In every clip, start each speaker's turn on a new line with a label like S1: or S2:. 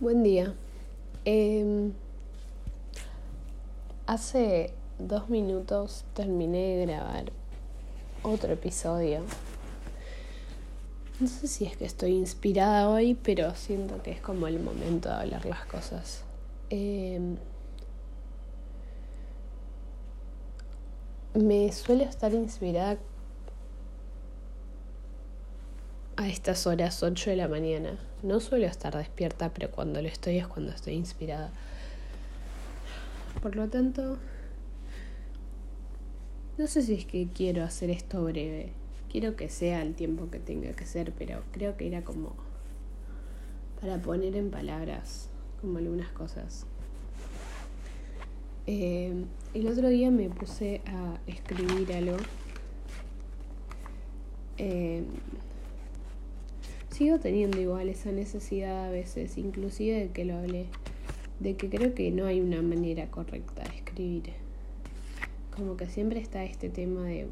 S1: Buen día. Em, hace dos minutos terminé de grabar otro episodio. No sé si es que estoy inspirada hoy, pero siento que es como el momento de hablar las cosas. Em, me suelo estar inspirada a estas horas 8 de la mañana. No suelo estar despierta, pero cuando lo estoy es cuando estoy inspirada. Por lo tanto, no sé si es que quiero hacer esto breve. Quiero que sea el tiempo que tenga que ser, pero creo que era como para poner en palabras como algunas cosas. Eh, el otro día me puse a escribir algo. Eh, sigo teniendo igual esa necesidad a veces, inclusive de que lo hablé, de que creo que no hay una manera correcta de escribir. Como que siempre está este tema de,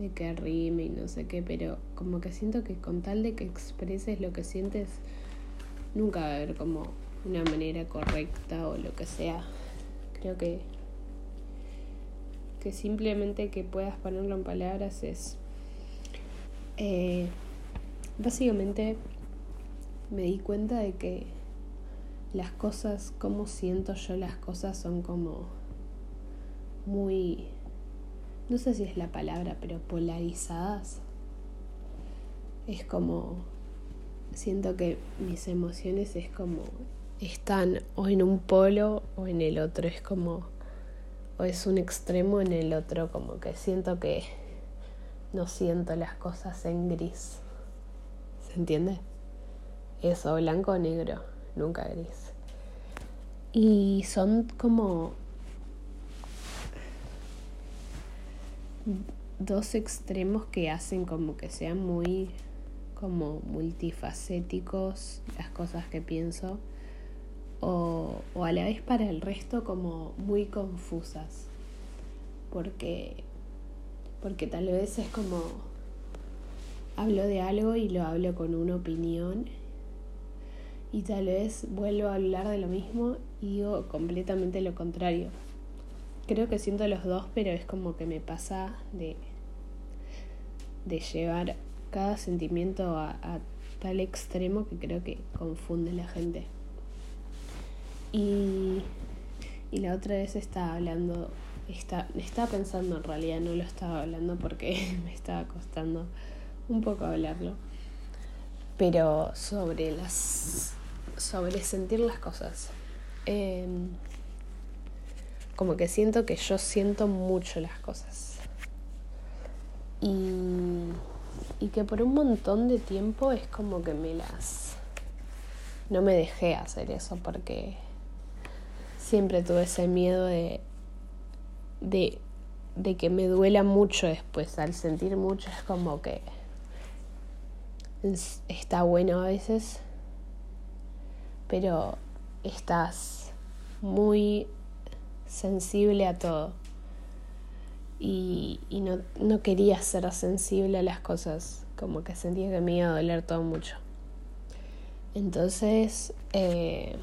S1: de que rime y no sé qué, pero como que siento que con tal de que expreses lo que sientes, nunca va a haber como una manera correcta o lo que sea. Creo que que simplemente que puedas ponerlo en palabras es eh, básicamente me di cuenta de que las cosas, como siento yo las cosas, son como muy, no sé si es la palabra, pero polarizadas. Es como, siento que mis emociones es como, están o en un polo o en el otro, es como, o es un extremo en el otro, como que siento que no siento las cosas en gris. ¿Se entiende? Eso, blanco o negro, nunca gris. Y son como dos extremos que hacen como que sean muy como multifacéticos las cosas que pienso o, o a la vez para el resto como muy confusas porque porque tal vez es como hablo de algo y lo hablo con una opinión y tal vez vuelvo a hablar de lo mismo y digo completamente lo contrario. Creo que siento los dos, pero es como que me pasa de, de llevar cada sentimiento a, tal extremo que creo que confunde a la gente. Y, y la otra vez estaba hablando, está, estaba pensando en realidad, no lo estaba hablando porque me estaba costando un poco hablarlo, pero sobre las sobre sentir las cosas. Em, como que siento que yo siento mucho las cosas. Y, y que por un montón de tiempo es como que me las... No me dejé hacer eso porque siempre tuve ese miedo de, de, de que me duela mucho después. Al sentir mucho es como que está bueno a veces, pero estás muy sensible a todo. Y, y no, no, quería ser sensible a las cosas, como que sentía que me iba a doler todo mucho. Entonces, eh,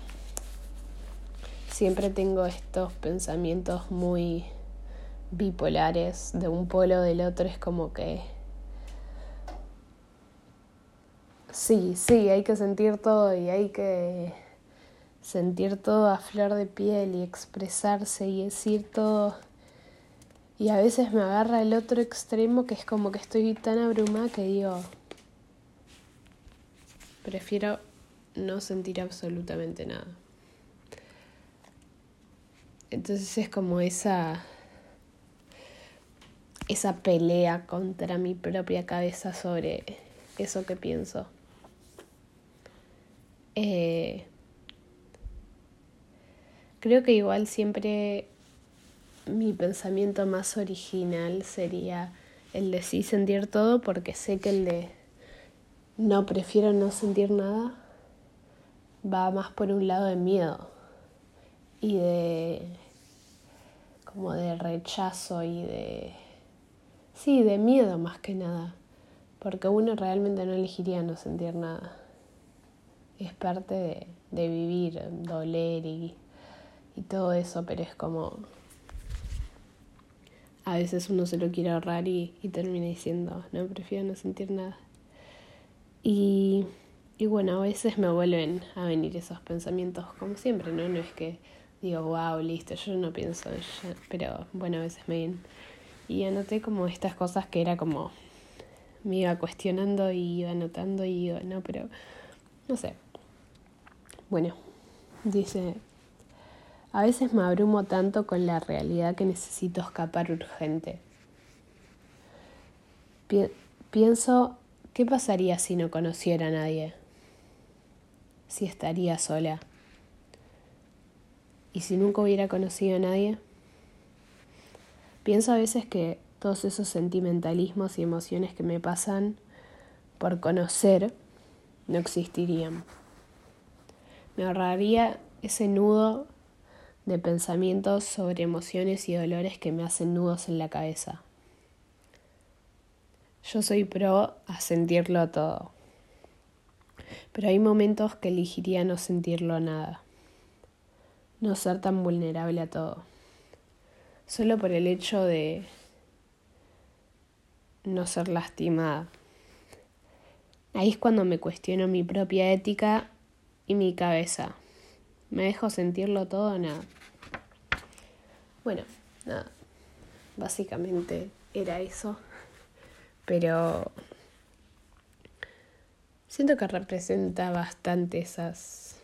S1: siempre tengo estos pensamientos muy bipolares de un polo del otro, es como que Sí, sí, hay que sentir todo y hay que sentir todo a flor de piel y expresarse y decir todo. Y a veces me agarra el otro extremo que es como que estoy tan abrumada que digo, prefiero no sentir absolutamente nada. Entonces es como esa esa pelea contra mi propia cabeza sobre eso que pienso. Eh, creo que igual siempre mi pensamiento más original sería el de sí sentir todo porque sé que el de no prefiero no sentir nada va más por un lado de miedo y de como de rechazo y de sí, de miedo más que nada, porque uno realmente no elegiría no sentir nada es parte de, vivir, doler y, y todo eso, pero es como a veces uno se lo quiere ahorrar y, y termina diciendo, no, prefiero no sentir nada. Y, y, bueno, a veces me vuelven a venir esos pensamientos, como siempre, ¿no? No es que digo, wow, listo, yo no pienso, pero bueno, a veces me vienen. Y anoté como estas cosas que era como, me iba cuestionando y iba anotando y iba, no, pero no sé. Bueno, dice, a veces me abrumo tanto con la realidad que necesito escapar urgente. pienso, ¿qué pasaría si no conociera a nadie? Si estaría sola. ¿Y si nunca hubiera conocido a nadie? Pienso a veces que todos esos sentimentalismos y emociones que me pasan por conocer no existirían. Me ahorraría ese nudo de pensamientos sobre emociones y dolores que me hacen nudos en la cabeza. Yo soy pro a sentirlo todo, pero hay momentos que elegiría no sentirlo nada, no ser tan vulnerable a todo, solo por el hecho de no ser lastimada. Ahí es cuando me cuestiono mi propia ética y mi cabeza. ¿Me dejo sentirlo todo o nada? Bueno, nada. Básicamente era eso. Pero siento que representa bastante esas,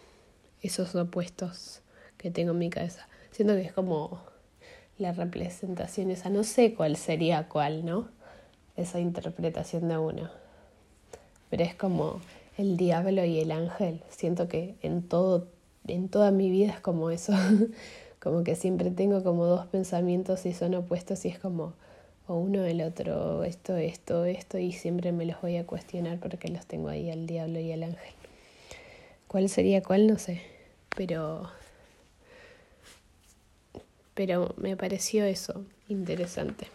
S1: esos opuestos que tengo en mi cabeza. Siento que es como la representación esa. No sé cuál sería cuál, ¿no? Esa interpretación de uno. Pero es como el diablo y el ángel. Siento que en todo en toda mi vida es como eso, como que siempre tengo como dos pensamientos y son opuestos y es como o uno el otro, esto, esto, esto y siempre me los voy a cuestionar porque los tengo ahí al diablo y al ángel. ¿Cuál sería cuál? No sé, pero pero me pareció eso interesante.